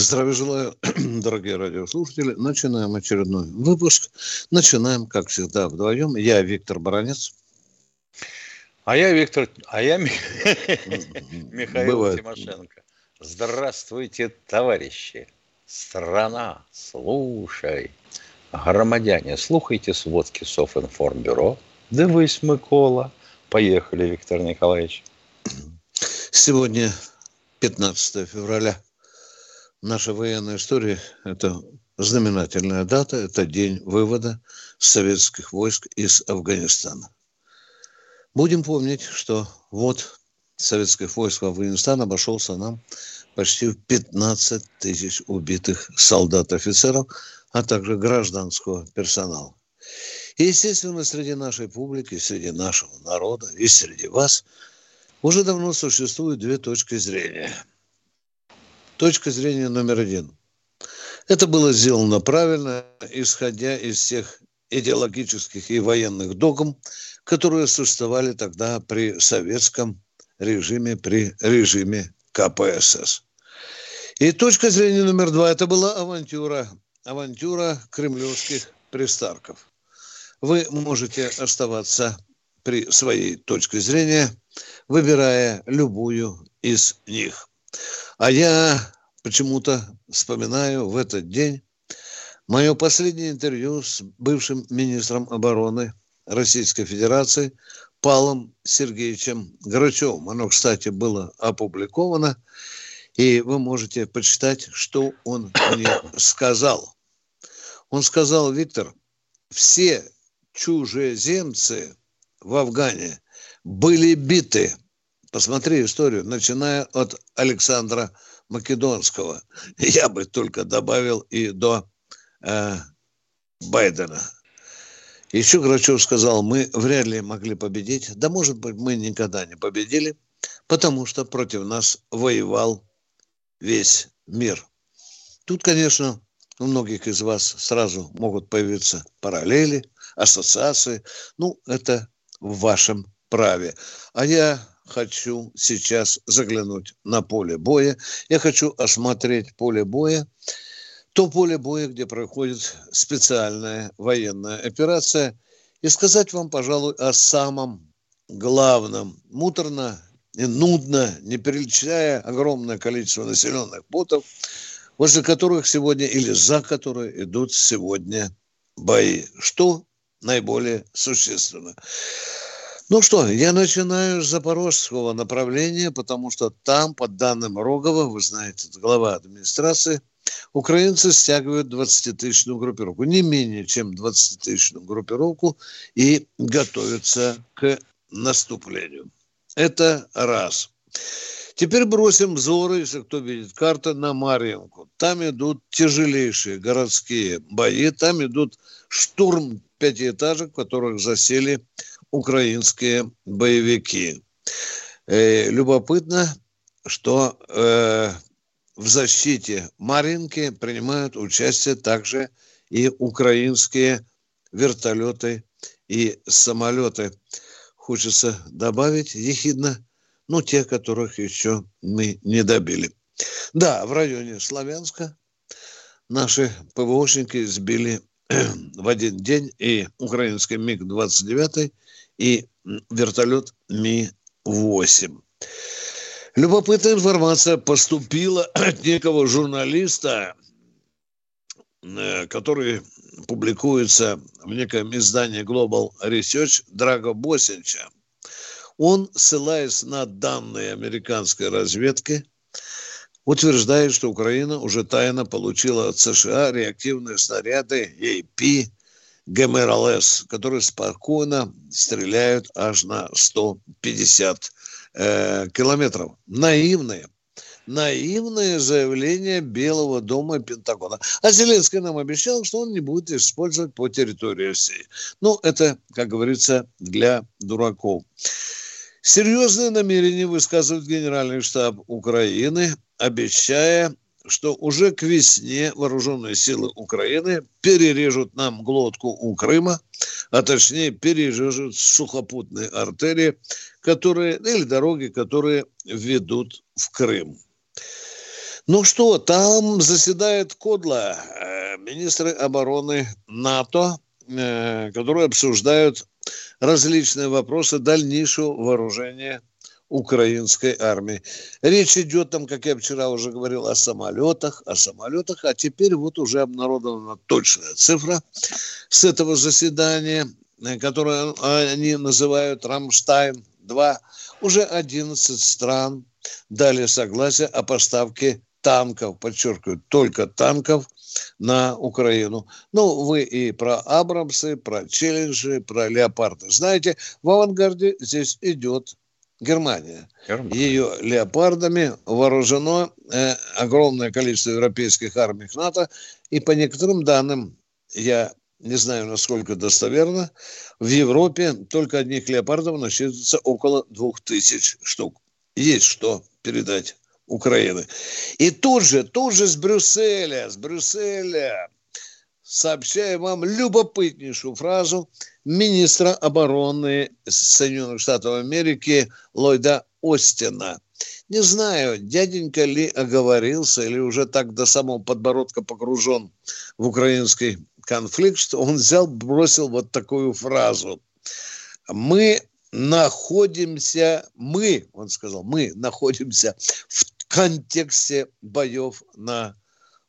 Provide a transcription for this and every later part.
Здравия желаю, дорогие радиослушатели. Начинаем очередной выпуск. Начинаем, как всегда, вдвоем. Я Виктор Баранец. А я Виктор, а я Михаил Бывает. Тимошенко. Здравствуйте, товарищи. Страна, слушай. Громадяне, слухайте сводки Софинформбюро. Дивись, Микола. Поехали, Виктор Николаевич. Сегодня 15 февраля наша военная история – это знаменательная дата, это день вывода советских войск из Афганистана. Будем помнить, что вот советских войск в Афганистан обошелся нам почти в 15 тысяч убитых солдат-офицеров, а также гражданского персонала. И, естественно, среди нашей публики, среди нашего народа и среди вас уже давно существуют две точки зрения – Точка зрения номер один. Это было сделано правильно, исходя из всех идеологических и военных догм, которые существовали тогда при советском режиме, при режиме КПСС. И точка зрения номер два – это была авантюра, авантюра кремлевских пристарков. Вы можете оставаться при своей точке зрения, выбирая любую из них. А я почему-то вспоминаю в этот день мое последнее интервью с бывшим министром обороны Российской Федерации Павлом Сергеевичем Грачевым. Оно, кстати, было опубликовано, и вы можете почитать, что он мне сказал. Он сказал, Виктор, все чужеземцы в Афгане были биты – Посмотри историю, начиная от Александра Македонского. Я бы только добавил и до э, Байдена. Еще Грачев сказал, мы вряд ли могли победить. Да, может быть, мы никогда не победили, потому что против нас воевал весь мир. Тут, конечно, у многих из вас сразу могут появиться параллели, ассоциации. Ну, это в вашем праве. А я хочу сейчас заглянуть на поле боя. Я хочу осмотреть поле боя. То поле боя, где проходит специальная военная операция. И сказать вам, пожалуй, о самом главном. Муторно и нудно, не перечисляя огромное количество населенных пунктов, возле которых сегодня или за которые идут сегодня бои. Что наиболее существенно? Ну что, я начинаю с запорожского направления, потому что там, по данным Рогова, вы знаете, глава администрации, украинцы стягивают 20-тысячную группировку, не менее чем 20-тысячную группировку и готовятся к наступлению. Это раз. Теперь бросим взоры, если кто видит карту, на Марьинку. Там идут тяжелейшие городские бои, там идут штурм пятиэтажек, в которых засели украинские боевики. Э, любопытно, что э, в защите Маринки принимают участие также и украинские вертолеты и самолеты. Хочется добавить ехидно, ну, те, которых еще мы не добили. Да, в районе Славянска наши ПВОшники сбили в один день и украинский МиГ-29, и вертолет Ми-8. Любопытная информация поступила от некого журналиста, э, который публикуется в неком издании Global Research Драго Босинча. Он, ссылаясь на данные американской разведки, утверждает, что Украина уже тайно получила от США реактивные снаряды AP ГМРЛС, которые спокойно стреляют аж на 150 э, километров. Наивные. наивное заявление Белого дома и Пентагона. А Зеленский нам обещал, что он не будет использовать по территории России. Ну, это, как говорится, для дураков. Серьезные намерения высказывает Генеральный штаб Украины, обещая что уже к весне вооруженные силы Украины перережут нам глотку у Крыма, а точнее перережут сухопутные артерии, которые, или дороги, которые ведут в Крым. Ну что, там заседает Кодла, э, министры обороны НАТО, э, которые обсуждают различные вопросы дальнейшего вооружения украинской армии. Речь идет там, как я вчера уже говорил, о самолетах, о самолетах, а теперь вот уже обнародована точная цифра с этого заседания, э, которое они называют «Рамштайн-2». Уже 11 стран дали согласие о поставке танков, подчеркиваю, только танков на Украину. Ну, вы и про Абрамсы, про Челленджи, про Леопарды знаете. В авангарде здесь идет Германия. Германия. Ее леопардами вооружено э, огромное количество европейских армий НАТО. И по некоторым данным, я не знаю, насколько достоверно, в Европе только одних леопардов насчитывается около двух тысяч штук. Есть что передать Украины. И тут же, тут же с Брюсселя, с Брюсселя сообщаю вам любопытнейшую фразу министра обороны Соединенных Штатов Америки Ллойда Остина. Не знаю, дяденька ли оговорился или уже так до самого подбородка погружен в украинский конфликт, что он взял, бросил вот такую фразу. Мы находимся, мы, он сказал, мы находимся в контексте боев на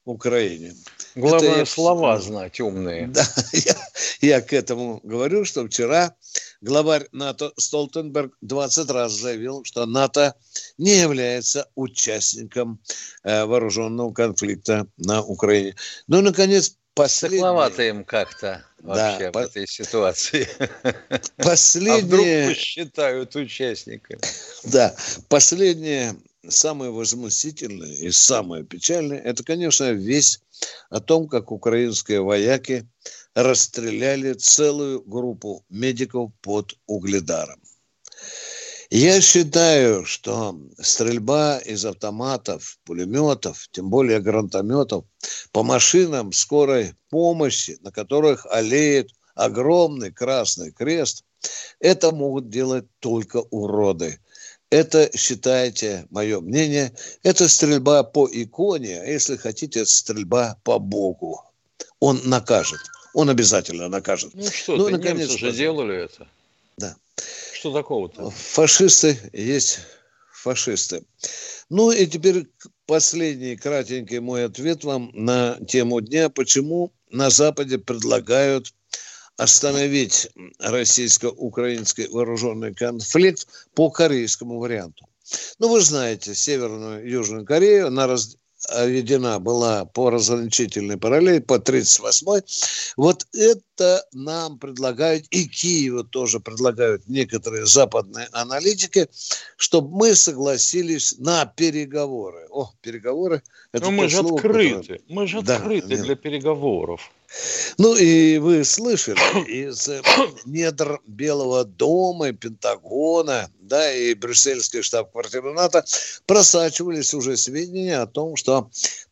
Украине. Главное, я, слова знать умные. Да, я, я к этому говорю, что вчера главарь НАТО Столтенберг 20 раз заявил, что НАТО не является участником э, вооруженного конфликта на Украине. Ну и, наконец, последний... Тепловато им как-то вообще да, в по... этой ситуации. Последнее... А вдруг посчитают участниками? Да, последнее самое возмутительное и самое печальное, это, конечно, весть о том, как украинские вояки расстреляли целую группу медиков под Угледаром. Я считаю, что стрельба из автоматов, пулеметов, тем более гранатометов, по машинам скорой помощи, на которых олеет огромный красный крест, это могут делать только уроды – это, считайте, мое мнение, это стрельба по иконе, а если хотите, стрельба по Богу. Он накажет. Он обязательно накажет. Ну что ну, ты, наконец, немцы же делали это. Да. Что такого-то? Фашисты есть фашисты. Ну и теперь последний кратенький мой ответ вам на тему дня. Почему на Западе предлагают остановить российско-украинский вооруженный конфликт по корейскому варианту. Ну, вы знаете, Северную и Южную Корею, она раз, введена была по разграничительной параллели, по 38-й. Вот это нам предлагают, и Киеву тоже предлагают некоторые западные аналитики, чтобы мы согласились на переговоры. О, переговоры. Это Но мы же открыты, которое... мы же открыты да, для переговоров. Ну и вы слышали из недр Белого дома Пентагона, да, и брюссельский штаб-квартиры НАТО просачивались уже сведения о том, что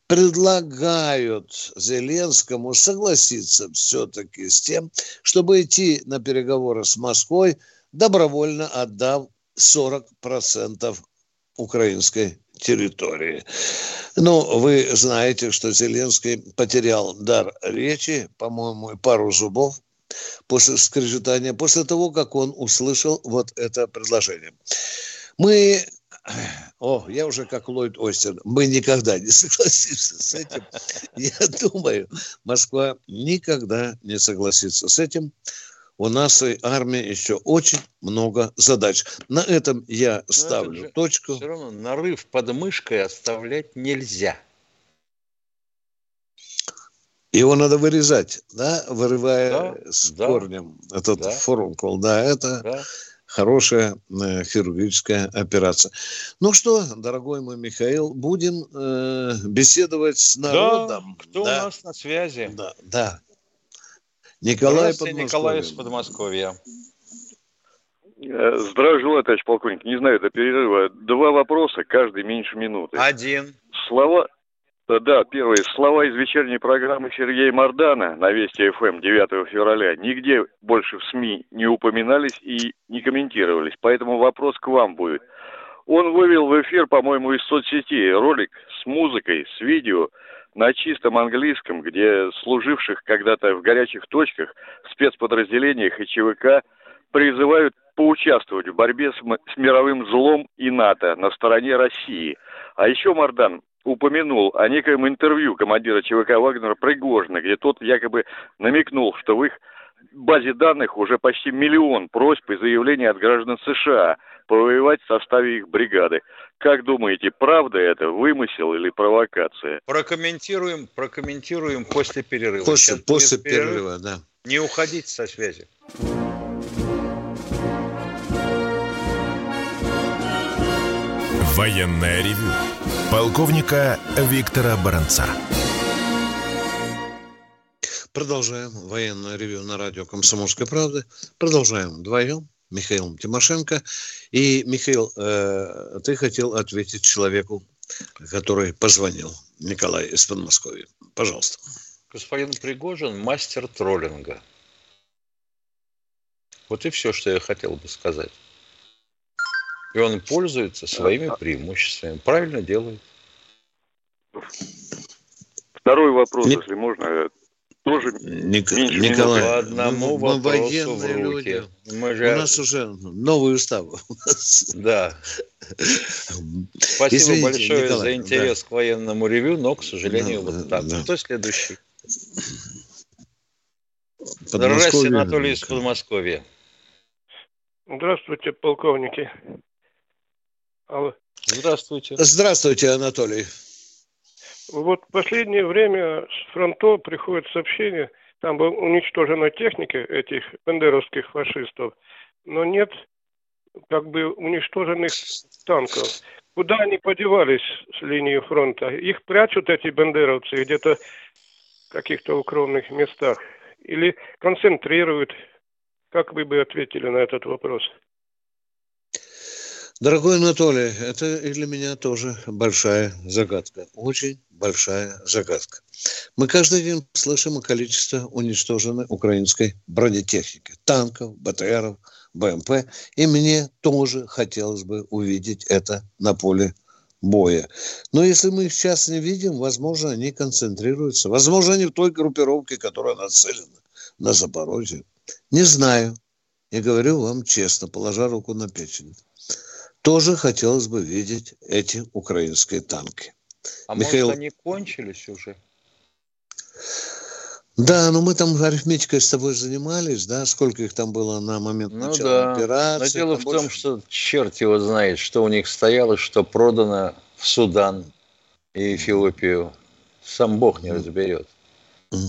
предлагают Зеленскому согласиться все-таки с тем, чтобы идти на переговоры с Москвой, добровольно отдав 40% украинской территории. Ну, вы знаете, что Зеленский потерял дар речи, по-моему, пару зубов после скрежетания, после того, как он услышал вот это предложение. Мы о, я уже как Ллойд Остин. Мы никогда не согласимся с этим. Я думаю, Москва никогда не согласится с этим у нашей армии еще очень много задач. На этом я Но ставлю же точку. Все равно нарыв под мышкой оставлять нельзя. Его надо вырезать, да, вырывая да, с да, корнем этот да. фурункул. Да, это, да. хорошая э, хирургическая операция. Ну что, дорогой мой Михаил, будем э, беседовать с народом. Да, кто да. у нас на связи? Да, да. Николай Николай из Подмосковья. Э, здравия желаю, товарищ полковник. Не знаю, до перерыва. Два вопроса, каждый меньше минуты. Один. Слова... Да, первый. Слова из вечерней программы Сергея Мардана на Вести ФМ 9 февраля нигде больше в СМИ не упоминались и не комментировались. Поэтому вопрос к вам будет. Он вывел в эфир, по-моему, из соцсети ролик с музыкой, с видео на чистом английском, где служивших когда-то в горячих точках, спецподразделениях и ЧВК призывают поучаствовать в борьбе с, с мировым злом и НАТО на стороне России. А еще Мардан упомянул о некоем интервью командира ЧВК Вагнера Пригожина, где тот якобы намекнул, что в их базе данных уже почти миллион просьб и заявлений от граждан США повоевать в составе их бригады. Как думаете, правда это, вымысел или провокация? Прокомментируем, прокомментируем после перерыва. После, после перерыва, перерыва, да. Не уходите со связи. Военная ревю. Полковника Виктора Баранца. Продолжаем военное ревю на радио «Комсомольская правда». Продолжаем вдвоем. Михаил Тимошенко. И, Михаил, э, ты хотел ответить человеку, который позвонил, Николай из Подмосковья. Пожалуйста. Господин Пригожин – мастер троллинга. Вот и все, что я хотел бы сказать. И он пользуется своими преимуществами. Правильно делает. Второй вопрос, Ник... если можно, тоже Ник... Николай, по одному мы, мы военные люди. Мы же... У нас уже новый устав. Да. Спасибо Извините, большое Николай, за интерес да. к военному ревю, но, к сожалению, да, вот так. Да. Кто следующий? Здравствуйте, Анатолий из Подмосковья. Здравствуйте, полковники. Алло. Здравствуйте. Здравствуйте, Анатолий. Вот в последнее время с фронтов приходят сообщения, там была уничтожена техника этих бандеровских фашистов, но нет как бы уничтоженных танков. Куда они подевались с линии фронта? Их прячут эти бандеровцы где-то в каких-то укромных местах? Или концентрируют? Как вы бы ответили на этот вопрос? Дорогой Анатолий, это и для меня тоже большая загадка. Очень большая загадка. Мы каждый день слышим о количестве уничтоженной украинской бронетехники. Танков, БТРов, БМП. И мне тоже хотелось бы увидеть это на поле боя. Но если мы их сейчас не видим, возможно, они концентрируются. Возможно, они в той группировке, которая нацелена на Запорожье. Не знаю. Я говорю вам честно, положа руку на печень тоже хотелось бы видеть эти украинские танки. А Михаил... может, они кончились уже? Да, но мы там арифметикой с тобой занимались, да, сколько их там было на момент ну, начала да. операции. Но дело в больше... том, что черт его знает, что у них стояло, что продано в Судан и Эфиопию. Сам Бог не разберет. Угу.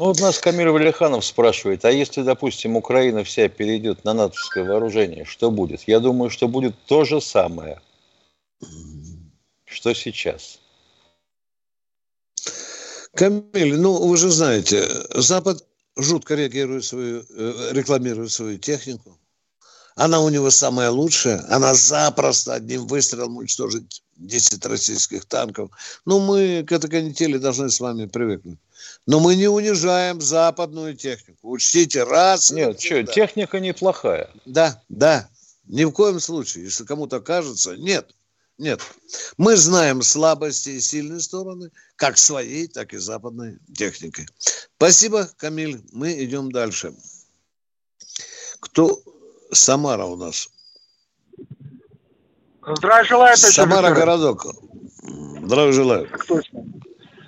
Ну, вот нас Камиль Валиханов спрашивает, а если, допустим, Украина вся перейдет на натовское вооружение, что будет? Я думаю, что будет то же самое, что сейчас. Камиль, ну, вы же знаете, Запад жутко реагирует свою, э, рекламирует свою технику. Она у него самая лучшая. Она запросто одним выстрелом уничтожит 10 российских танков. Ну, мы к этой канители должны с вами привыкнуть. Но мы не унижаем западную технику. Учтите, раз. Нет, что, техника неплохая. Да, да. Ни в коем случае. Если кому-то кажется, нет. Нет. Мы знаем слабости и сильные стороны, как своей, так и западной техники. Спасибо, Камиль. Мы идем дальше. Кто? Самара у нас. Здравия желаю, Самара городок. Здравия желаю. Точно.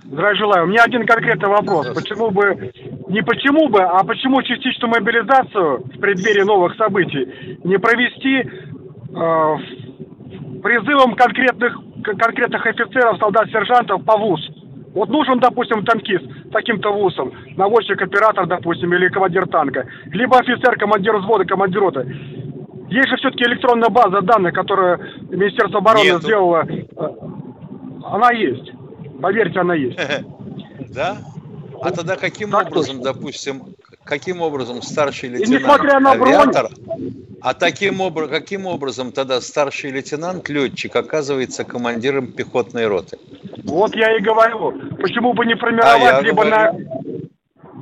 Здравия желаю. У меня один конкретный вопрос. Почему бы, не почему бы, а почему частичную мобилизацию в преддверии новых событий не провести э, призывом конкретных, конкретных офицеров, солдат, сержантов по ВУЗ? Вот нужен, допустим, танкист таким-то ВУЗом, наводчик, оператор, допустим, или командир танка, либо офицер, командир взвода, командир роты. Есть же все-таки электронная база данных, которую Министерство обороны Нету. сделало. Она есть. Поверьте, она есть. Да? А тогда каким образом, допустим, каким образом старший лейтенант авиатор, а таким образом, каким образом тогда старший лейтенант летчик оказывается командиром пехотной роты? Вот я и говорю, почему бы не формировать а либо говорю... на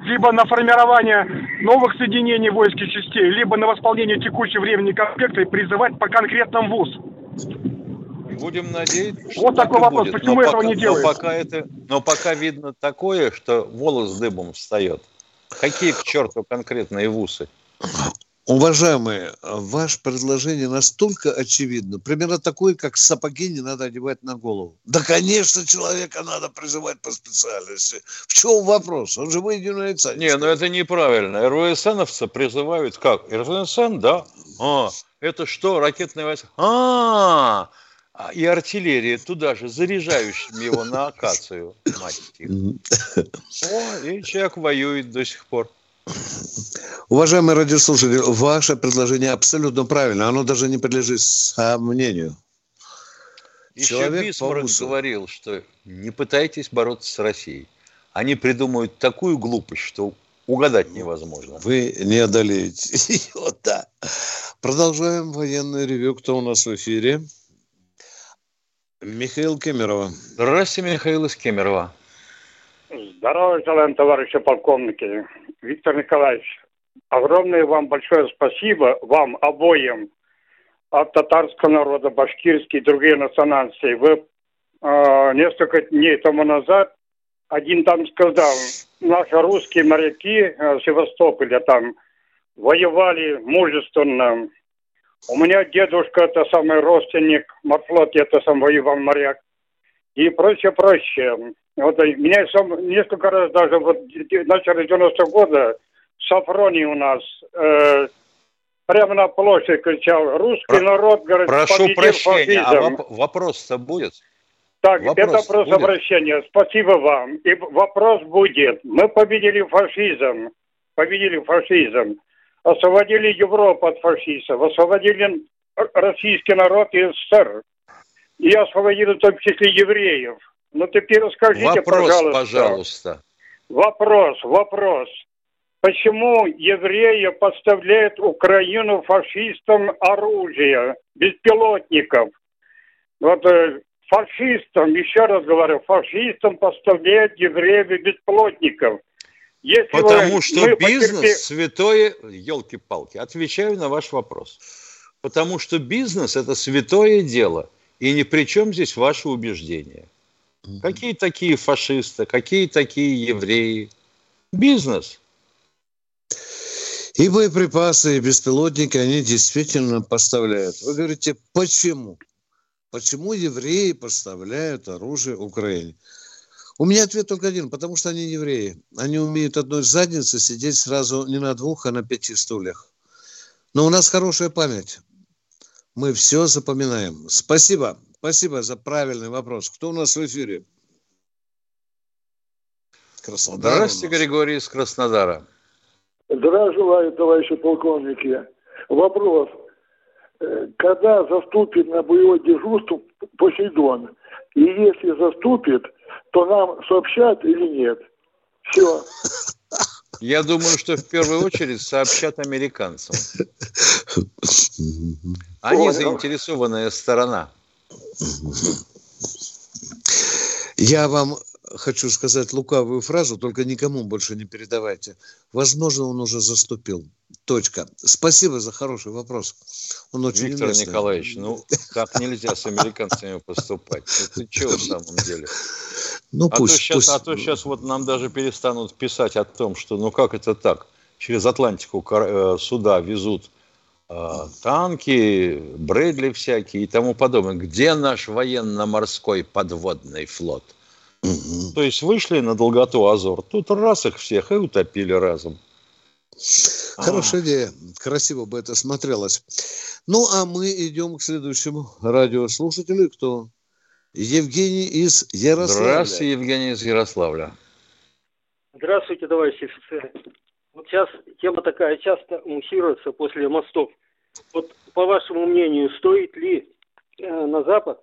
либо на формирование новых соединений войск и частей, либо на восполнение текущего времени конспекта и призывать по конкретным ВУЗ. Будем надеяться, что Вот такой вопрос, будет. почему но этого пока, не делается? Но пока, это, но пока видно такое, что волос дыбом встает. Какие к черту конкретные вусы? Уважаемые, ваше предложение настолько очевидно. Примерно такое, как сапоги не надо одевать на голову. Да, конечно, человека надо призывать по специальности. В чем вопрос? Он же выйдет на лица. Не, ну это неправильно. РВСНовца призывают как? РВСН, да? А, это что, ракетные войска? А, а, и артиллерия туда же, заряжающим его на акацию, мать их. О, и человек воюет до сих пор. Уважаемые радиослушатели, ваше предложение абсолютно правильно. Оно даже не подлежит сомнению. Еще Человек Бисмарк говорил, что не пытайтесь бороться с Россией. Они придумают такую глупость, что угадать невозможно. Вы не одолеете ее, да. Продолжаем военное ревю. Кто у нас в эфире? Михаил Кемерова. Здравствуйте, Михаил из Кемерово. Здравия желаем, товарищи полковники. Виктор Николаевич, огромное вам большое спасибо, вам обоим, от татарского народа, башкирский и другие национальности. Вы э, несколько дней тому назад один там сказал, наши русские моряки э, Севастополя там воевали мужественно, у меня дедушка, это самый родственник, морфлоте, это сам воевал моряк. И прочее, прочее. Вот меня сам несколько раз даже вот в начале 90-го года Сафроний у нас э, прямо на площади кричал, русский Про... народ, говорит, Прошу прощения, а воп- вопрос-то будет? Так, вопрос это просто будет? обращение. Спасибо вам. И вопрос будет. Мы победили фашизм. Победили фашизм освободили Европу от фашистов, освободили российский народ и СССР. И освободили в том числе евреев. Ну теперь расскажите, вопрос, пожалуйста. пожалуйста. Вопрос, вопрос. Почему евреи поставляют Украину фашистам оружие, беспилотников? Вот э, фашистам, еще раз говорю, фашистам поставляют евреев беспилотников. Если Потому вы, что бизнес потерпи... святое, елки-палки, отвечаю на ваш вопрос. Потому что бизнес это святое дело, и ни при чем здесь ваши убеждения. Какие такие фашисты, какие такие евреи? Бизнес. И боеприпасы, и беспилотники они действительно поставляют. Вы говорите, почему? Почему евреи поставляют оружие Украине? У меня ответ только один, потому что они евреи. Они умеют одной задницы сидеть сразу не на двух, а на пяти стульях. Но у нас хорошая память. Мы все запоминаем. Спасибо. Спасибо за правильный вопрос. Кто у нас в эфире? Краснодар. Здравствуйте, Григорий из Краснодара. Здравия желаю, товарищи полковники. Вопрос. Э, когда заступит на боевое дежурство Посейдон? И если заступит, то нам сообщат или нет. Все. Я думаю, что в первую очередь сообщат американцам. Они заинтересованная сторона. Я вам хочу сказать лукавую фразу, только никому больше не передавайте. Возможно, он уже заступил. Точка. Спасибо за хороший вопрос. Он очень Виктор уместный. Николаевич, ну как нельзя с американцами поступать? Это что в самом деле? Ну, а пусть, то сейчас, пусть. А то сейчас вот нам даже перестанут писать о том, что ну как это так? Через Атлантику э, суда везут э, танки, Брэдли всякие и тому подобное. Где наш военно-морской подводный флот? Угу. То есть вышли на долготу Азор, тут раз их всех и утопили разом. Хорошая а. идея. Красиво бы это смотрелось. Ну, а мы идем к следующему радиослушателю. Кто? Евгений из Ярославля. Здравствуйте, Евгений из Ярославля. Здравствуйте, товарищи офицеры. Вот сейчас тема такая часто муссируется после мостов. Вот по вашему мнению, стоит ли э, на Запад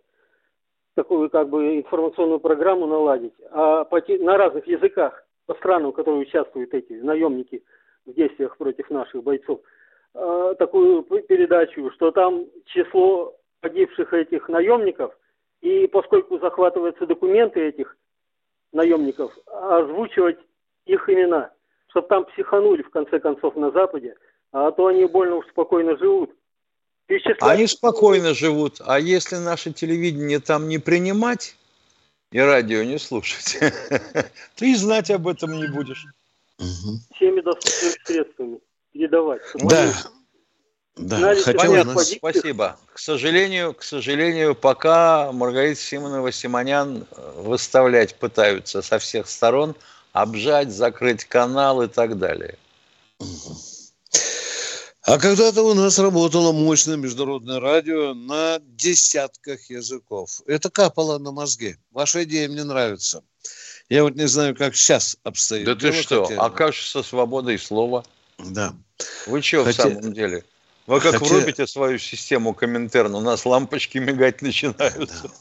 такую как бы информационную программу наладить, а по, на разных языках по странам, которые участвуют эти наемники в действиях против наших бойцов, э, такую передачу, что там число погибших этих наемников, и поскольку захватываются документы этих наемников, озвучивать их имена, чтобы там психанули в конце концов на Западе, а то они больно уж спокойно живут. Перечислять... Они спокойно живут, а если наше телевидение там не принимать и радио не слушать, ты знать об этом не будешь. Всеми доступными средствами передавать. Да, да, Понятно, нас... спасибо. К сожалению, к сожалению, пока Маргарита Симонова Симонян э, выставлять пытаются со всех сторон, обжать, закрыть канал и так далее. А когда-то у нас работало мощное международное радио на десятках языков. Это капало на мозги. Ваша идея мне нравится. Я вот не знаю, как сейчас обстоит. Да ты что? Хотели. А как же со свободой слова? Да. Вы что Хотя... в самом деле? Вы как Хотя... врубите свою систему Коминтерн, у нас лампочки мигать начинаются.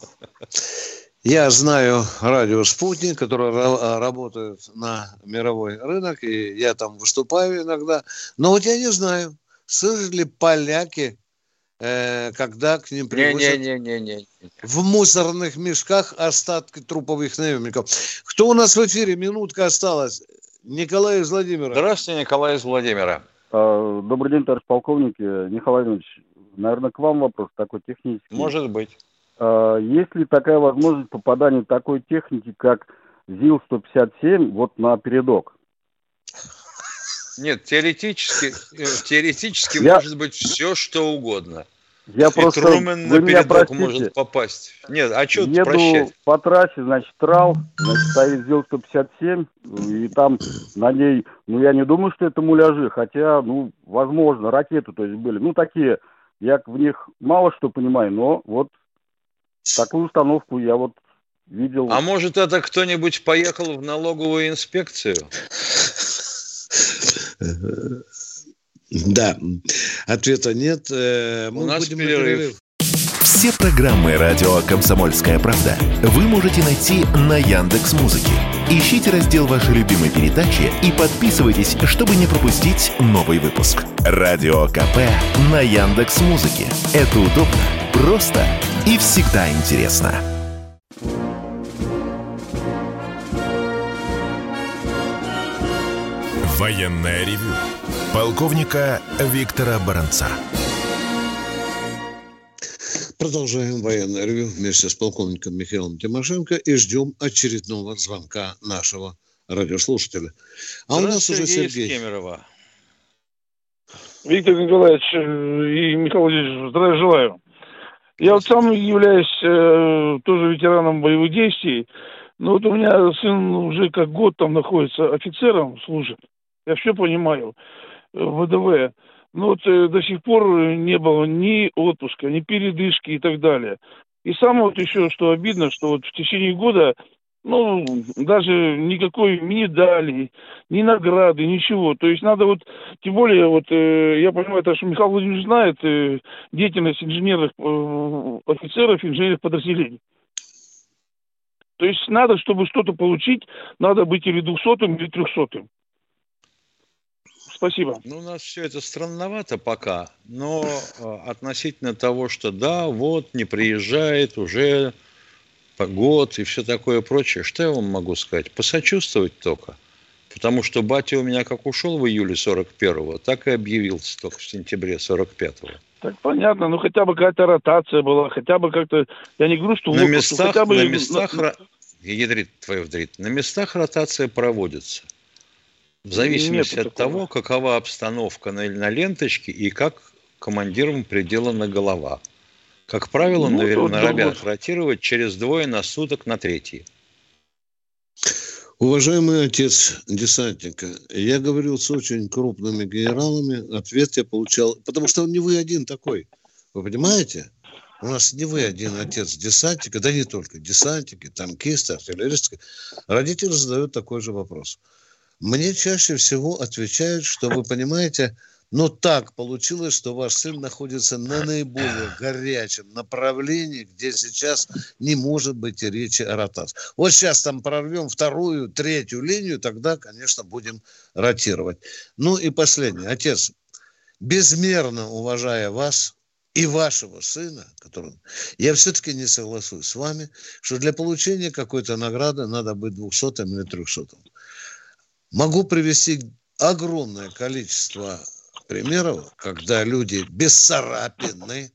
Я знаю радио «Спутник», которое работает на мировой рынок, и я там выступаю иногда. Но вот я не знаю, слышали ли поляки, когда к ним привозят не, не, не, не, не. в мусорных мешках остатки труповых наемников. Кто у нас в эфире? Минутка осталась. Николай из Владимира. Здравствуйте, Николай из Владимира. А, добрый день, товарищ полковник. Николай Иванович, наверное, к вам вопрос такой технический. Может быть. А, есть ли такая возможность попадания такой техники, как ЗИЛ-157, вот на передок? Нет, теоретически, э, теоретически Я... может быть все, что угодно. Я и просто... Трумен на передок может попасть. Нет, а что Еду прощать? по трассе, значит, трал, значит, стоит ЗИЛ-157, и там на ней, ну, я не думаю, что это муляжи, хотя, ну, возможно, ракеты, то есть, были, ну, такие, я в них мало что понимаю, но вот такую установку я вот видел. А может, это кто-нибудь поехал в налоговую инспекцию? Да, ответа нет. Э, мы У нас будем перерыв. Все программы радио Комсомольская правда вы можете найти на Яндекс Музыке. Ищите раздел вашей любимой передачи и подписывайтесь, чтобы не пропустить новый выпуск. Радио КП на Яндекс Музыке. Это удобно, просто и всегда интересно. Военная ревю полковника Виктора Баранца. Продолжаем военное ревю вместе с полковником Михаилом Тимошенко и ждем очередного звонка нашего радиослушателя. А у нас уже Сергей. Кемерово. Виктор Николаевич и Михаил Владимирович, здравия желаю. Я вот сам являюсь э, тоже ветераном боевых действий. Но вот у меня сын уже как год там находится офицером, служит. Я все понимаю. ВДВ. Но вот э, до сих пор не было ни отпуска, ни передышки и так далее. И самое вот еще, что обидно, что вот в течение года, ну, даже никакой медали, ни награды, ничего. То есть надо вот, тем более, вот, э, я понимаю, то, что Михаил Владимирович знает э, деятельность инженерных офицеров, инженерных подразделений. То есть надо, чтобы что-то получить, надо быть или двухсотым, или трехсотым. Спасибо. Ну, у нас все это странновато пока, но э, относительно того, что да, вот, не приезжает уже год и все такое прочее, что я вам могу сказать? Посочувствовать только. Потому что батя у меня как ушел в июле 41-го, так и объявился только в сентябре 45-го. Так понятно, ну хотя бы какая-то ротация была, хотя бы как-то, я не говорю, что на местах, хотя бы... На местах, на... ядрит твой на местах ротация проводится. В зависимости Нет от такого. того, какова обстановка на, на ленточке и как командирам приделана голова. Как правило, ну, на, на робят ротировать через двое на суток на третий. Уважаемый отец десантника, я говорил с очень крупными генералами, ответ я получал, потому что не вы один такой, вы понимаете? У нас не вы один отец десантника, да не только десантники, танкисты, артиллеристы. Родители задают такой же вопрос – мне чаще всего отвечают, что вы понимаете, Но так получилось, что ваш сын находится на наиболее горячем направлении, где сейчас не может быть речи о ротации. Вот сейчас там прорвем вторую, третью линию, тогда, конечно, будем ротировать. Ну и последнее. Отец, безмерно уважая вас, и вашего сына, который... я все-таки не соглашусь с вами, что для получения какой-то награды надо быть двухсотым или трехсотым. Могу привести огромное количество примеров, когда люди бесцарапенны,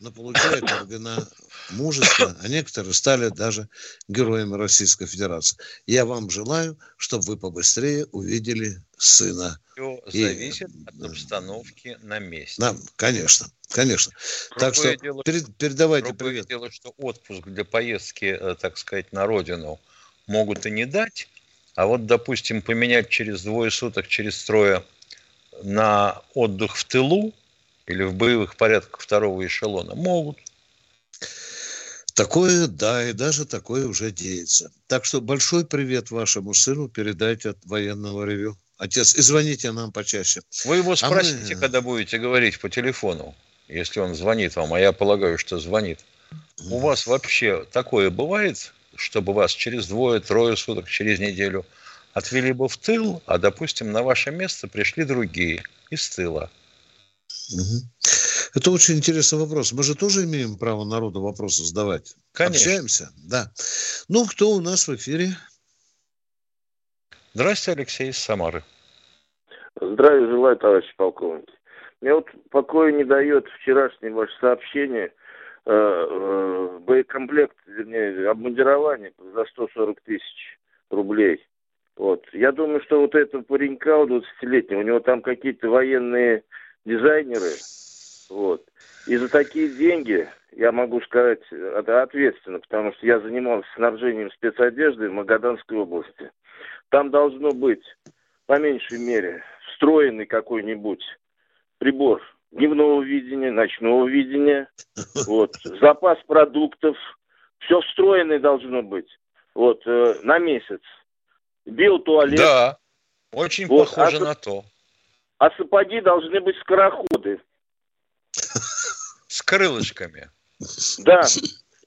но получают ордена мужества, а некоторые стали даже героями Российской Федерации. Я вам желаю, чтобы вы побыстрее увидели сына. Все и... зависит от обстановки на месте. Да, конечно, конечно. Другое так что дело, перед, передавайте привет. дело, что отпуск для поездки, э, так сказать, на родину могут и не дать, а вот, допустим, поменять через двое суток, через трое на отдых в тылу или в боевых порядках второго эшелона могут. Такое, да, и даже такое уже деется. Так что большой привет вашему сыну передайте от военного ревю. Отец, и звоните нам почаще. Вы его спросите, а мы... когда будете говорить по телефону, если он звонит вам, а я полагаю, что звонит. У вас вообще такое бывает, чтобы вас через двое-трое суток, через неделю отвели бы в тыл, а, допустим, на ваше место пришли другие из тыла? Это очень интересный вопрос. Мы же тоже имеем право народу вопросы задавать. Конечно. Общаемся? Да. Ну, кто у нас в эфире? Здравствуйте, Алексей из Самары. Здравия желаю, товарищ полковник. Мне вот покоя не дает вчерашнее ваше сообщение э, боекомплект, вернее, обмундирование за 140 тысяч рублей. Вот. Я думаю, что вот этого паренька, 20-летнего, у него там какие-то военные дизайнеры, вот. И за такие деньги, я могу сказать, это ответственно, потому что я занимался снабжением спецодежды в Магаданской области. Там должно быть, по меньшей мере, встроенный какой-нибудь прибор дневного видения, ночного видения, вот, запас продуктов, все встроенное должно быть, вот, э, на месяц. Биотуалет. Да, очень вот, похоже а, на то. А сапоги должны быть скороходы. С крылышками. Да,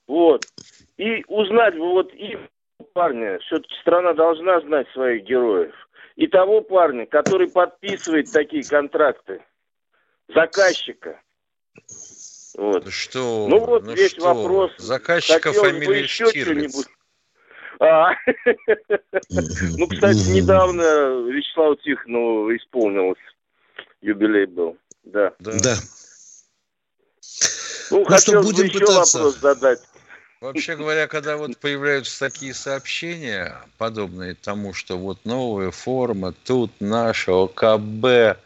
вот. И узнать бы вот их парня, все-таки страна должна знать своих героев. И того парня, который подписывает такие контракты, заказчика. Вот. Ну что? Ну вот ну весь что? вопрос. Заказчика фамилия Штирлиц. А, ну, кстати, недавно Вячеславу Тихонову исполнилось юбилей был. Да. Да. Ну, ну хотел будем еще пытаться. вопрос задать. Вообще говоря, когда вот появляются такие сообщения, подобные тому, что вот новая форма, тут наша ОКБ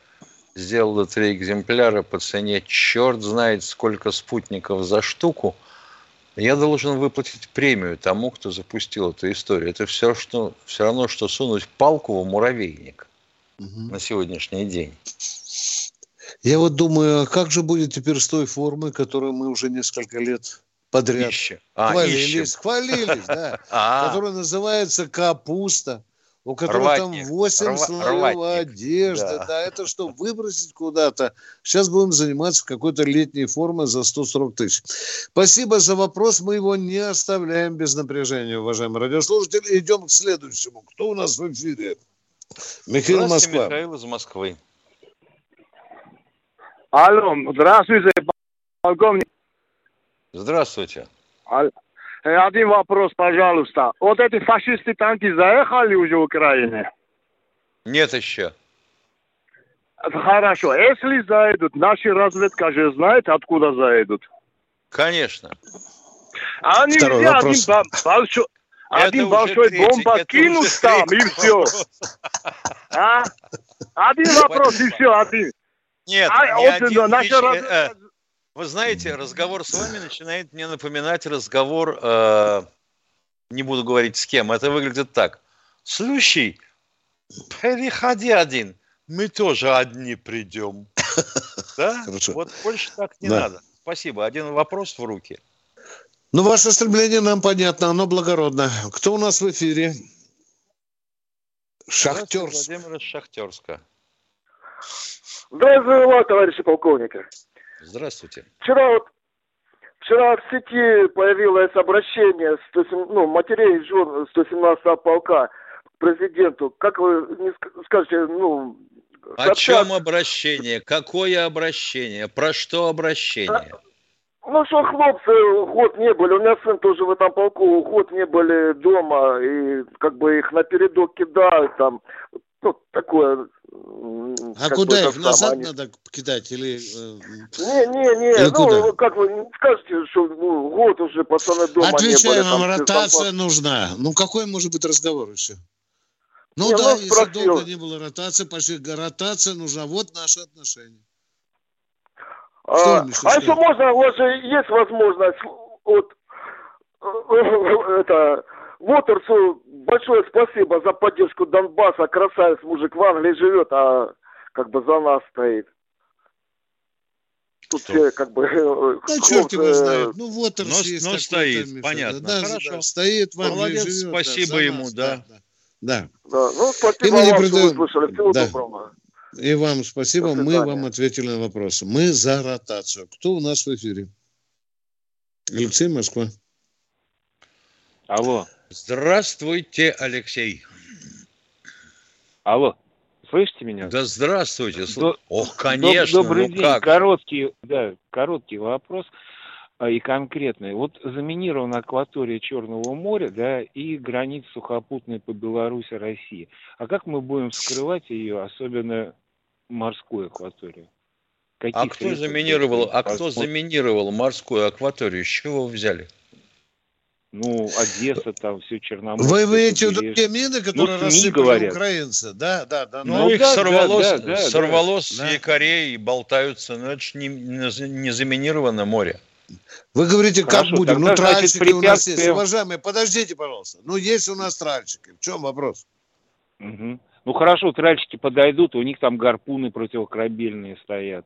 сделала три экземпляра по цене черт знает сколько спутников за штуку, я должен выплатить премию тому, кто запустил эту историю. Это все, что, все равно, что сунуть палку в муравейник угу. на сегодняшний день. Я вот думаю, а как же будет теперь с той формой, которую мы уже несколько лет подряд ищем. А, хвалились, ищем. хвалились, да, а. которая называется капуста, у которой там 8 слоев одежды, да. да, это что, выбросить куда-то? Сейчас будем заниматься какой-то летней формой за 140 тысяч. Спасибо за вопрос, мы его не оставляем без напряжения, уважаемые радиослушатели. Идем к следующему. Кто у нас в эфире? Михаил Москва. Михаил из Москвы. Алло, здравствуйте, полковник. Здравствуйте. Э, один вопрос, пожалуйста. Вот эти фашисты танки заехали уже в Украину? Нет еще. Хорошо. Если заедут, наши разведка же знает, откуда заедут. Конечно. А нельзя один большой, один большой третий, бомба кинуть там, и все. А? Один вопрос, и все, один. Нет, а, не вот, один наша разведка... Вы знаете, разговор с вами начинает мне напоминать разговор, э, не буду говорить с кем, это выглядит так. Слушай, переходи один, мы тоже одни придем. Да? Хорошо. Вот больше так не да. надо. Спасибо. Один вопрос в руки. Ну, ваше стремление нам понятно, оно благородно. Кто у нас в эфире? Шахтерск. Владимир из Шахтерска. Здравствуйте, товарищи полковники. Здравствуйте. Вчера вот Вчера в сети появилось обращение 107, ну, матерей жен 117-го полка к президенту. Как вы не скажете, ну... О чем обращение? Какое обращение? Про что обращение? Ну что, хлопцы год не были, у меня сын тоже в этом полку год не были дома, и как бы их напередок кидают там, ну, такое... А куда их назад они... надо кидать или... Э, не, не, не, или ну, куда? как вы скажете, что ну, год уже пацаны дома Отвечаю не были. вам, ротация там... нужна. Ну, какой может быть разговор еще? Ну не, да, ну, если долго не было ротации, пошли, ротация нужна. Вот наши отношения. А, а еще можно, у вас же есть возможность, вот, э, э, это, Вотерсу большое спасибо за поддержку Донбасса. Красавец мужик в Англии живет, а как бы за нас стоит. Тут все как бы... Да черт его знает. Ну, Вотерс но, есть но стоит, понятно. Да, Хорошо. Да, стоит в Англии Молодец, живет. Спасибо да, ему, нас, да. да. Да. да. Ну, спасибо вам, пред... что услышали. Всего да. доброго. И вам спасибо. Мы вам ответили на вопросы. Мы за ротацию. Кто у нас в эфире? Алексей Москва. Алло. Здравствуйте, Алексей. Алло, слышите меня? Да здравствуйте. До... Ох, конечно. Добрый ну день. Как? Короткий, да, короткий вопрос а, и конкретный. Вот заминирована акватория Черного моря, да, и граница сухопутная по Беларуси, России. А как мы будем скрывать ее, особенно морскую акваторию? Каких а кто заминировал, а кто заминировал морскую акваторию? С чего вы взяли? Ну, Одесса, там все Черноморское. Вы имеете в виду те мины, которые ну, рассыпали говорят. украинцы? Да, да, да. Ну, ну их да, сорвалось, да, да, сорвалось да. с якорей и болтаются. Но это же не, не заминировано море. Вы говорите, Хорошо, как будем? Ну, тральщики препятствие... у нас есть. Уважаемые, подождите, пожалуйста. Ну, есть у нас тральщики. В чем вопрос? Угу. Ну, хорошо, тральщики подойдут, у них там гарпуны противокорабельные стоят.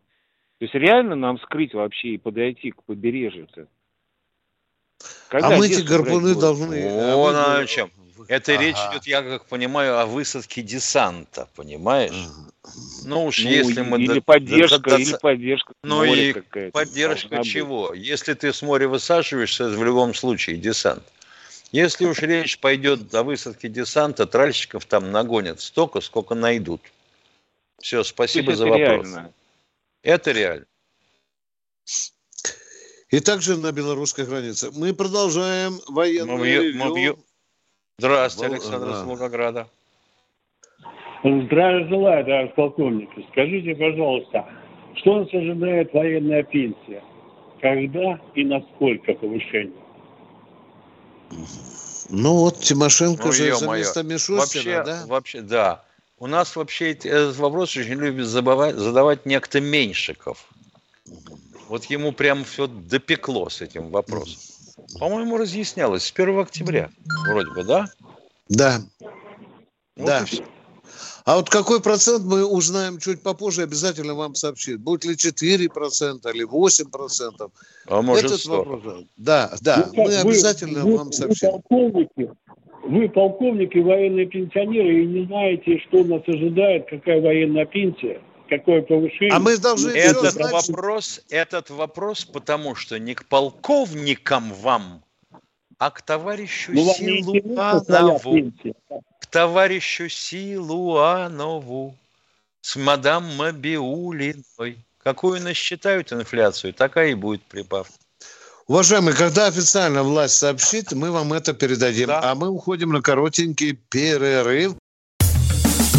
То есть реально нам скрыть вообще и подойти к побережью-то? Когда а мы эти гарпуны должны... О, а мы... чем? Это ага. речь идет, я как понимаю, о высадке десанта, понимаешь? Ну уж ну, если мы... Или поддержка, до, до, или поддержка. Ну и поддержка чего? Быть. Если ты с моря высаживаешься, это в любом случае десант. Если уж речь пойдет о высадке десанта, тральщиков там нагонят столько, сколько найдут. Все, спасибо за вопрос. Реально. Это реально и также на белорусской границе. Мы продолжаем военное мы ревью. Мы Здравствуйте, Александр да. Волгограда. Здравия желаю, товарищ полковник. Скажите, пожалуйста, что нас ожидает военная пенсия? Когда и насколько повышение? Ну вот Тимошенко ну, же за место Мишустина, вообще, да? Вообще, да. У нас вообще этот вопрос очень любит забывать, задавать некто Меньшиков. Вот ему прям все допекло с этим вопросом. По-моему, разъяснялось с 1 октября. Вроде бы, да? Да. Вот да. А вот какой процент мы узнаем чуть попозже, обязательно вам сообщит. Будет ли 4% или 8%? А может Этот 100. Вопрос, да, да, ну, мы обязательно вы, вам сообщим. Вы полковники, вы полковники, военные пенсионеры, и не знаете, что нас ожидает, какая военная пенсия какое повышение. А мы должны этот знать... вопрос, этот вопрос, потому что не к полковникам вам, а к товарищу ну, Силуанову. К товарищу Силуанову с мадам Мабиулиной. Какую насчитают инфляцию, такая и будет прибавка. Уважаемые, когда официально власть сообщит, мы вам это передадим. Да. А мы уходим на коротенький перерыв.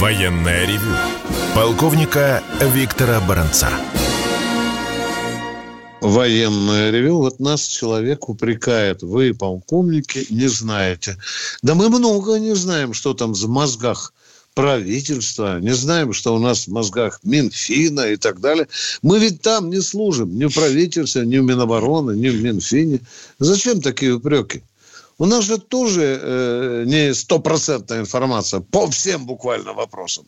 Военное ревю полковника Виктора Баранца. Военное ревю. Вот нас человек упрекает. Вы, полковники, не знаете. Да мы много не знаем, что там в мозгах правительства, не знаем, что у нас в мозгах Минфина и так далее. Мы ведь там не служим ни в правительстве, ни в Минобороны, ни в Минфине. Зачем такие упреки? У нас же тоже э, не стопроцентная информация по всем буквально вопросам.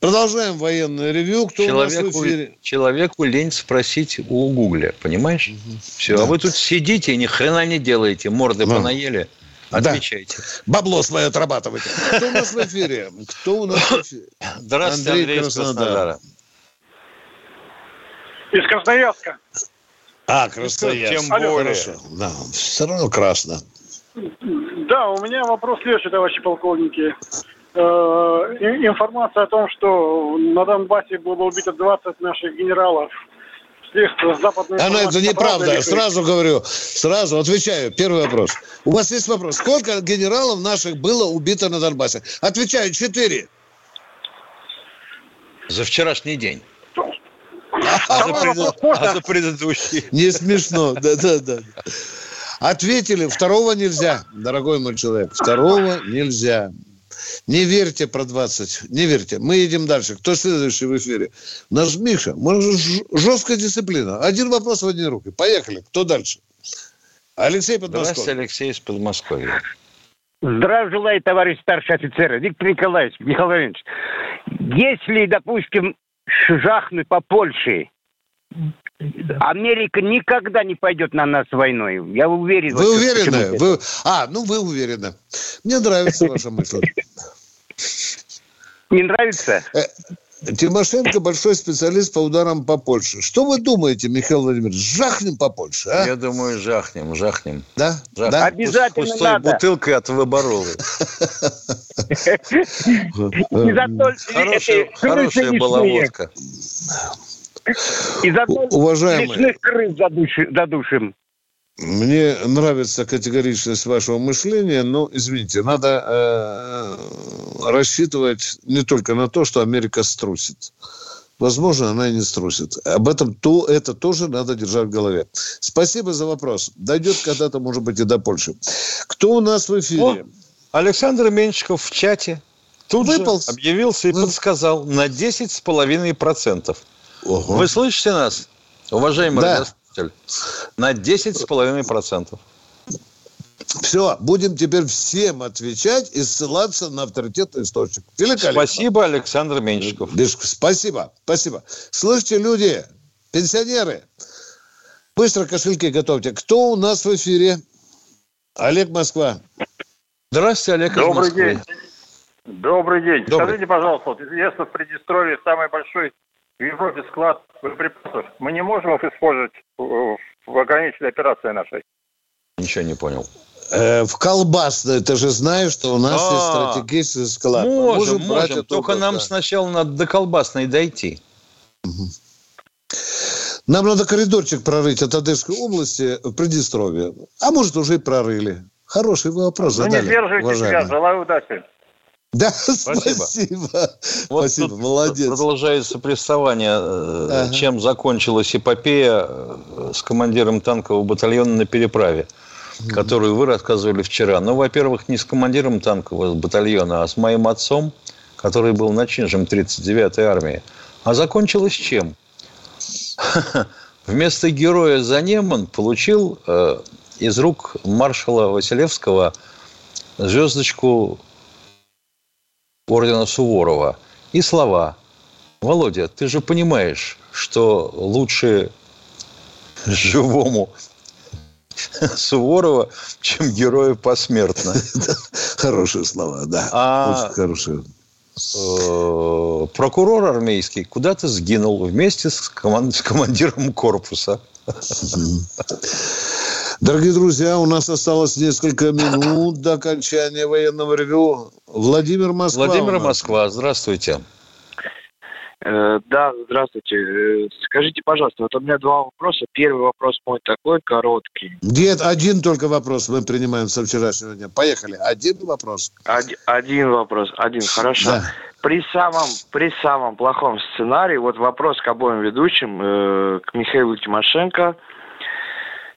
Продолжаем военное ревю. Кто человеку, у нас в эфире? Человеку лень спросить у Гугля, понимаешь? Угу. Все, да. а вы тут сидите и ни хрена не делаете, морды да. понаели. Отвечайте. Да. Бабло свое отрабатывайте. Кто у нас в эфире? Кто у нас в эфире? Здравствуйте, Андрей, Андрей из Краснодара. Из Красноярска. А, Красноярск. Тем более. Хорошо. Да, все равно красно. Да, у меня вопрос следующий, товарищи полковники. Э, информация о том, что на Донбассе было убито 20 наших генералов западной Она это неправда. Правда, сразу говорю, сразу отвечаю. Первый вопрос. У вас есть вопрос. Сколько генералов наших было убито на Донбассе? Отвечаю, четыре. За вчерашний день. А, за, пред... а за предыдущий. Не смешно, да-да-да. Ответили, второго нельзя, дорогой мой человек. Второго нельзя. Не верьте про 20. Не верьте. Мы едем дальше. Кто следующий в эфире? Наш Миша. Может, жесткая дисциплина. Один вопрос в одни руки. Поехали. Кто дальше? Алексей Подмосковье. Здравствуйте, Алексей из Подмосковья. Здравия желаю, товарищ старший офицер. Виктор Николаевич, Михаил Владимирович. Если, допустим, жахнуть по Польше, Америка никогда не пойдет на нас войной. Я уверен. Вы уверены? Вы... А, ну вы уверены. Мне нравится ваша мысль. Не нравится? Э, Тимошенко большой специалист по ударам по Польше. Что вы думаете, Михаил Владимирович? Жахнем по Польше, а? Я думаю, жахнем, жахнем. Да? жахнем. да? Обязательно Пустой надо. бутылкой от Выборовой. Хорошая была водка. И зато Уважаемые, задушим. Мне нравится категоричность вашего мышления, но, извините, надо э, рассчитывать не только на то, что Америка струсит. Возможно, она и не струсит. Об этом то, это тоже надо держать в голове. Спасибо за вопрос. Дойдет когда-то, может быть, и до Польши. Кто у нас в эфире? О, Александр Меньшиков в чате тут Выполз. же объявился и Вы... подсказал на 10,5%. Ого. Вы слышите нас, уважаемый да. радиослушатель? На 10,5%. Все, будем теперь всем отвечать и ссылаться на авторитетный источник. Спасибо, Александр Меньшиков. Спасибо, спасибо. Слышите, люди, пенсионеры, быстро кошельки готовьте. Кто у нас в эфире? Олег Москва. Здравствуйте, Олег Добрый день. Добрый день. Добрый. Скажите, пожалуйста, вот известно в Приднестровье самый большой в Европе склад боеприпасов. Мы не можем их использовать в ограниченной операции нашей. Ничего не понял. Э, в колбасной, ты же знаешь, что у нас а, есть стратегический склад. Можем, можем, можем только нам да. сначала надо до колбасной дойти. Нам надо коридорчик прорыть от Одесской области в Приднестровье. А может, уже и прорыли. Хороший вопрос ну, задали, не сдерживайте уважаемые. себя. Желаю удачи. Да, спасибо. спасибо. Вот спасибо, молодец. Продолжается приставание, э, ага. чем закончилась эпопея э, с командиром танкового батальона на переправе, угу. которую вы рассказывали вчера. Ну, во-первых, не с командиром танкового батальона, а с моим отцом, который был начинжем 39-й армии. А закончилось чем? Вместо героя Занеман получил э, из рук маршала Василевского звездочку ордена Суворова и слова. Володя, ты же понимаешь, что лучше живому Суворова, чем герою посмертно. Хорошие слова, да. А Очень хорошие. Э, прокурор армейский куда-то сгинул вместе с командиром корпуса. Дорогие друзья, у нас осталось несколько минут до окончания военного ревю. Владимир Москва. Владимир Москва, здравствуйте. Э, да, здравствуйте. Э, скажите, пожалуйста, вот у меня два вопроса. Первый вопрос мой такой короткий. Нет, один только вопрос мы принимаем со вчерашнего дня. Поехали. Один вопрос. Один, один вопрос. Один, хорошо. Да. При самом, при самом плохом сценарии, вот вопрос к обоим ведущим, э, к Михаилу Тимошенко –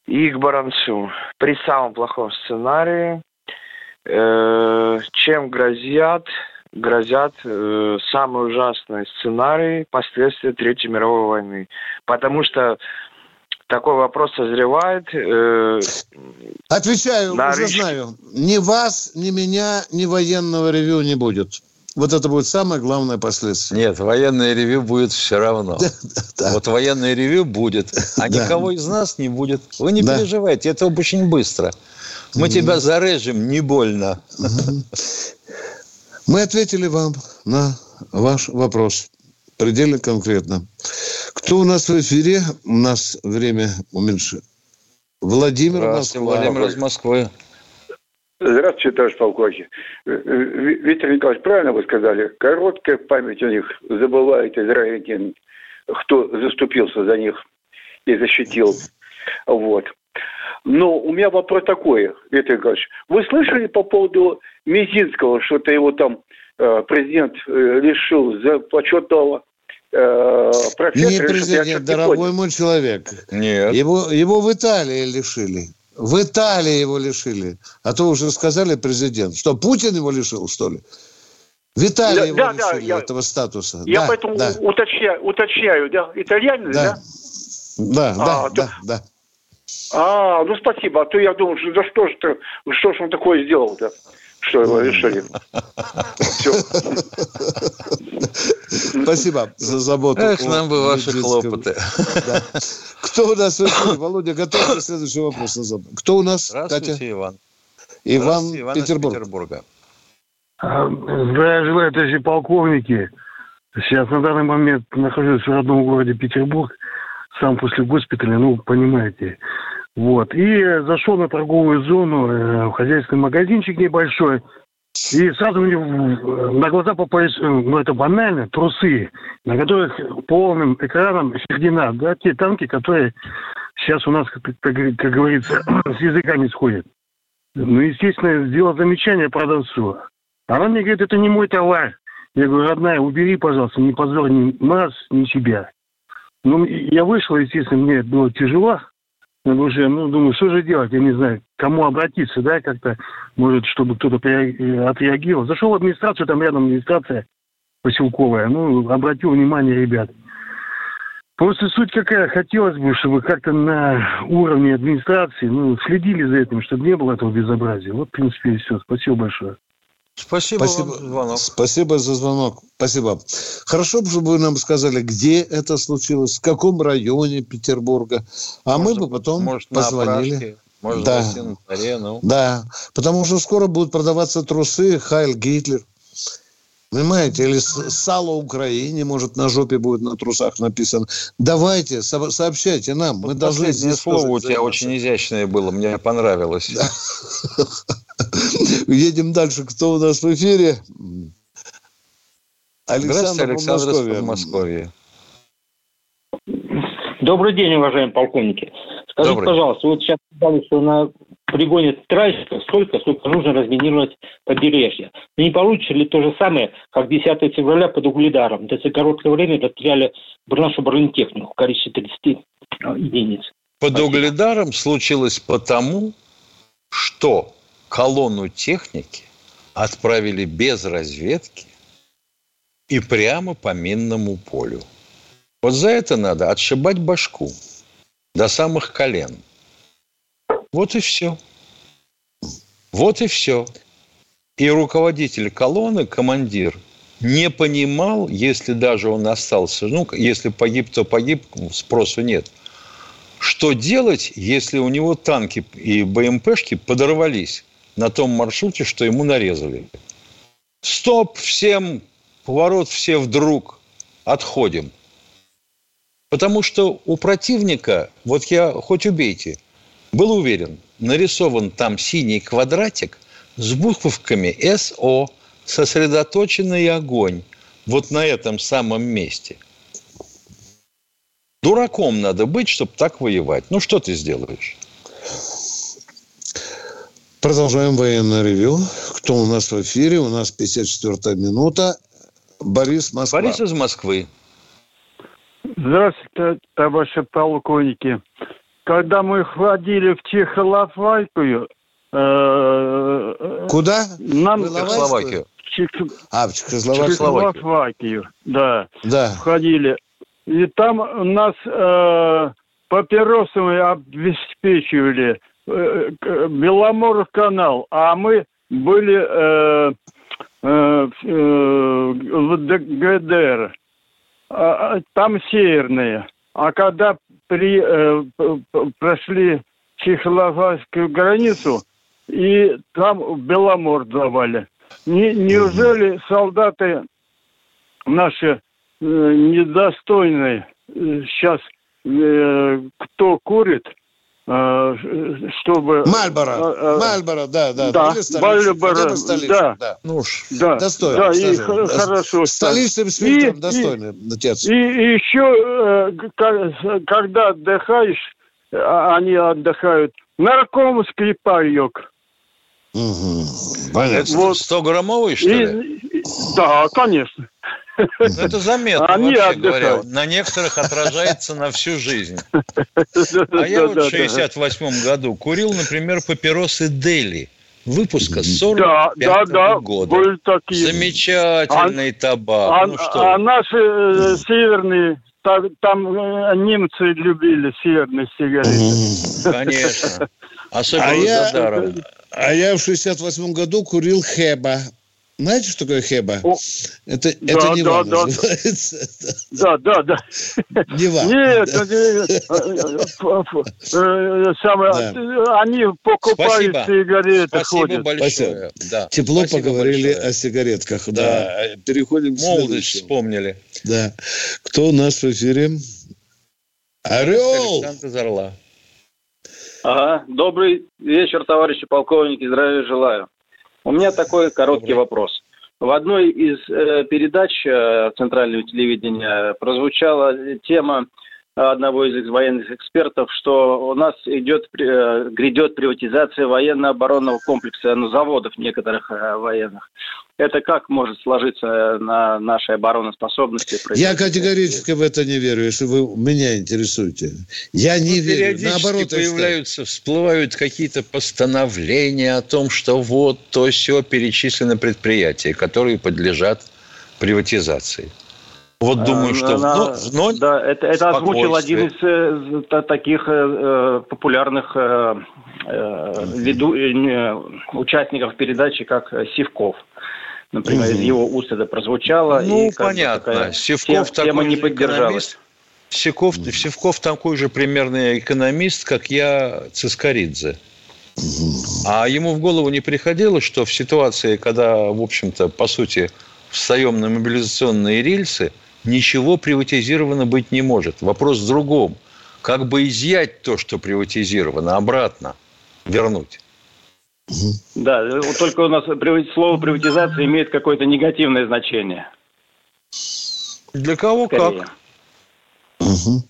и к Баранцу. При самом плохом сценарии, э, чем грозят грозят э, самый ужасный сценарий последствия Третьей мировой войны. Потому что такой вопрос созревает. Э, Отвечаю, на уже речь- знаю. Ни вас, ни меня, ни военного ревю не будет. Вот это будет самое главное последствие. Нет, военное ревю будет все равно. Вот военное ревю будет, а Да. никого из нас не будет. Вы не Да. переживайте, это очень быстро. Мы Мгм. тебя зарежем, не больно. Мы ответили вам на ваш вопрос предельно конкретно. Кто у нас в эфире? У нас время уменьшено. Владимир Москва. Владимир из Москвы. Здравствуйте, товарищ полковник. Э, э, Ви- Виктор Николаевич, правильно вы сказали? Короткая память у них забывает израильтян, кто заступился за них и защитил. Вот. Но у меня вопрос такой, Виктор Николаевич. Вы слышали по поводу Мизинского, что-то его там э, президент лишил за почетного профессора? Не президент, дорогой мой человек. Нет. Его, его в Италии лишили. В Италии его лишили. А то уже сказали президент. Что, Путин его лишил, что ли? В Италии Да, его да, да, лишили я- этого статуса. Я да, поэтому да, уточняю, уточняю, да? Итальянец, да, да? да, да, А, да, да. А, ну спасибо. А то я думал, что да что ж ты, что ж он такое сделал-то, что его решили. Все. Спасибо за заботу. Эх, нам бы ваши хлопоты. Да. Кто у нас в эфире? Володя, готовьте следующий вопрос. Кто у нас, Здравствуйте, Катя? Иван. Иван, Здравствуйте, Иван из Петербург. Петербурга. А, Здравия желаю, товарищи полковники. Сейчас на данный момент нахожусь в родном городе Петербург, сам после госпиталя, ну, понимаете. Вот. И зашел на торговую зону, э, в хозяйственный магазинчик небольшой, и сразу мне на глаза попались, э, ну, это банально, трусы, на которых полным экраном Фердинанд, да, те танки, которые сейчас у нас, как, как как говорится, с языками сходят. Ну, естественно, сделал замечание продавцу. Она мне говорит, это не мой товар. Я говорю, родная, убери, пожалуйста, не позор ни нас, ни себя. Ну, я вышел, естественно, мне было тяжело. Я уже, ну, думаю, что же делать, я не знаю, кому обратиться, да, как-то, может, чтобы кто-то э, отреагировал. Зашел в администрацию, там рядом администрация поселковая, ну, обратил внимание ребят. Просто суть какая, хотелось бы, чтобы как-то на уровне администрации, ну, следили за этим, чтобы не было этого безобразия. Вот, в принципе, и все. Спасибо большое. Спасибо, Спасибо. вам за звонок. Спасибо за звонок. Спасибо. Хорошо, бы, чтобы вы нам сказали, где это случилось, в каком районе Петербурга. А мы бы потом Может, на позвонили. опрашке, может, Да. на санитаре, ну. Да, потому что скоро будут продаваться трусы Хайль Гитлер. Понимаете, или сало Украине, может, на жопе будет на трусах написано. Давайте, со- сообщайте нам. Мы должны Последнее слово у тебя очень изящное было, мне понравилось. Едем дальше. Кто у нас в эфире? Здравствуйте, Александр Подмосковья. Подмосковья. Добрый день, уважаемые полковники. Скажите, Добрый. пожалуйста, вот сейчас сказали, что на полигоне Тральска столько, сколько нужно разминировать побережье. Но не получится ли то же самое, как 10 февраля под Угледаром? То есть за короткое время расстреляли нашу бронетехнику в количестве 30 единиц. Под Угледаром случилось потому, что колонну техники отправили без разведки и прямо по минному полю. Вот за это надо отшибать башку до самых колен. Вот и все. Вот и все. И руководитель колонны, командир, не понимал, если даже он остался, ну, если погиб, то погиб, спросу нет. Что делать, если у него танки и БМПшки подорвались на том маршруте, что ему нарезали? Стоп всем, поворот все вдруг, отходим. Потому что у противника, вот я хоть убейте, был уверен, нарисован там синий квадратик с буковками СО, сосредоточенный огонь, вот на этом самом месте. Дураком надо быть, чтобы так воевать. Ну, что ты сделаешь? Продолжаем военное ревю. Кто у нас в эфире? У нас 54-я минута. Борис Москва. Борис из Москвы. Здравствуйте, товарищи полковники. Когда мы ходили в Чехословакию, э, Куда? нам Чехословакию. Чех... а, в Чехословакию. Чехословакию. Да. Да. Входили. И там нас э, папиросами обеспечивали. Э, Беломор канал, а мы были э, э, э, в ГДР. А, а, там северные. А когда при, э, прошли чехословацкую границу, и там Беломор давали. Не, неужели солдаты наши э, недостойные сейчас э, кто курит, э, чтобы... Мальборо, э, э Мальборо, да, да. Да, Мальборо, да. да. Ну уж, да, достойно. Да, и хорошо. Столичным свитером достойно, отец. И, и еще, э, когда отдыхаешь, а, они отдыхают, наркомский паек. Угу. Понятно. Вот. 100-граммовый, что ли? Да, конечно. Ну, это заметно, Они вообще отдыхают. говоря. На некоторых отражается на всю жизнь. А я вот в 68 году курил, например, папиросы Дели выпуска 45 да, да, года. Были такие. Замечательный а, табак. А, ну, что? а наши э, северные там, там э, немцы любили северные сигареты. Конечно. Особенно а я. А я в 68 году курил Хеба. Знаете, что такое хеба? О, это, да, это не да, вам да, называется. Да, да, да. Не вам. Нет, самое, они покупают сигареты, Спасибо ходят. большое. Да. Тепло Спасибо поговорили большое. о сигаретках. Да. да. Переходим к Молодость вспомнили. Да. Кто у нас в эфире? Орел! Александр Зарла. Ага. Добрый вечер, товарищи полковники. Здравия желаю. У меня такой короткий вопрос. В одной из э, передач э, центрального телевидения прозвучала тема одного из военных экспертов, что у нас идет, э, грядет приватизация военно-оборонного комплекса, ну, заводов некоторых э, военных. Это как может сложиться на нашей обороноспособности? Я категорически в это не верю, если вы меня интересуете. Я не ну, верю. Наоборот, появляются, всплывают какие-то постановления о том, что вот то все перечислены предприятия, которые подлежат приватизации. Вот думаю, что Она, но, да, это, это озвучил один из э, таких э, э, популярных э, э, веду, э, участников передачи, как Сивков. Например, угу. из его уст это прозвучало. Ну, и понятно. Сивков тем, такой не поддержалась. Сивков, Сивков такой же примерно экономист, как я, Цискоридзе. А ему в голову не приходило, что в ситуации, когда, в общем-то, по сути, встаем на мобилизационные рельсы – ничего приватизировано быть не может. Вопрос в другом. Как бы изъять то, что приватизировано, обратно вернуть? Да, только у нас слово приватизация имеет какое-то негативное значение. Для кого Скорее. как? Угу.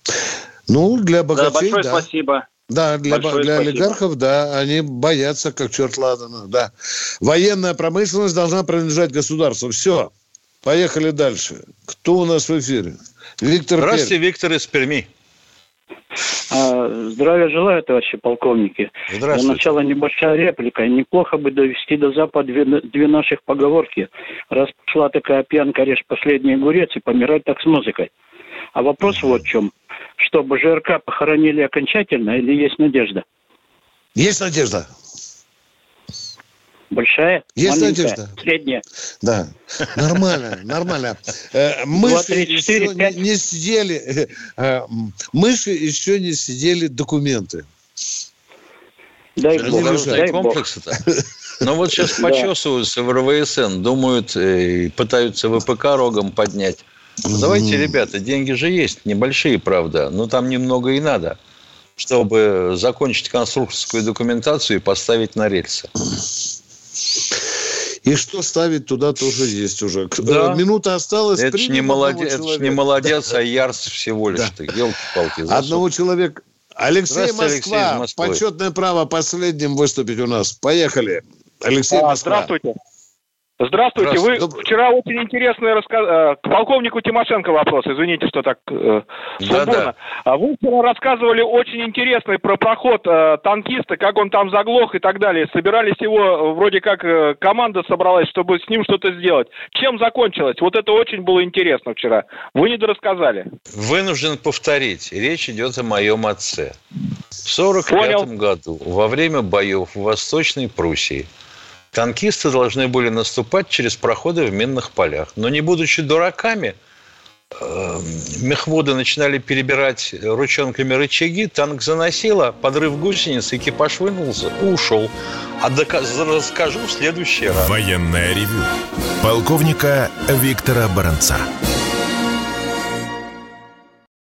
Ну, для богачей, да. Большое да. спасибо. Да, для, Большое для олигархов, да, они боятся, как черт ладана, да. Военная промышленность должна принадлежать государству. Все. Поехали дальше. Кто у нас в эфире? Виктор Здравствуйте, Пермь. Виктор из Перми. А, здравия желаю, товарищи полковники. Здравствуйте. Для начала небольшая реплика. Неплохо бы довести до Запада две, две наших поговорки. Раз пошла такая пьянка, режь последний огурец и помирать так с музыкой. А вопрос вот в чем. Чтобы ЖРК похоронили окончательно или есть надежда? Есть надежда. Большая? Есть надежда? Средняя? Да. Нормально, нормально. Э, мыши еще не сидели, э, мыши еще не сидели документы. Дай бог. Дай комплексы-то. Но вот сейчас почесываются в РВСН, думают, э, пытаются ВПК рогом поднять. Ну, давайте, ребята, деньги же есть, небольшие, правда, но там немного и надо, чтобы закончить конструкторскую документацию и поставить на рельсы. И что ставить туда тоже есть уже. Да. Минута осталась. Это же не, молодец, это не молодец, а Ярс всего лишь. Да. Ты, елки-палки. Одного человека... Алексей Москва. Алексей Почетное право последним выступить у нас. Поехали. Алексей а, Москва. Здравствуйте. Здравствуйте. Вы вчера очень интересный рассказ... Э, к полковнику Тимошенко вопрос. Извините, что так э, Да, да. А вы вчера рассказывали очень интересный про проход э, танкиста, как он там заглох и так далее. Собирались его, э, вроде как э, команда собралась, чтобы с ним что-то сделать. Чем закончилось? Вот это очень было интересно вчера. Вы не дорассказали. Вынужден повторить. Речь идет о моем отце. В 1945 году, во время боев в Восточной Пруссии, Танкисты должны были наступать через проходы в минных полях. Но не будучи дураками, э, мехводы начинали перебирать ручонками рычаги, танк заносило, подрыв гусениц, экипаж вынулся ушел. А расскажу в следующий раз. Военная ревю. Полковника Виктора Баранца.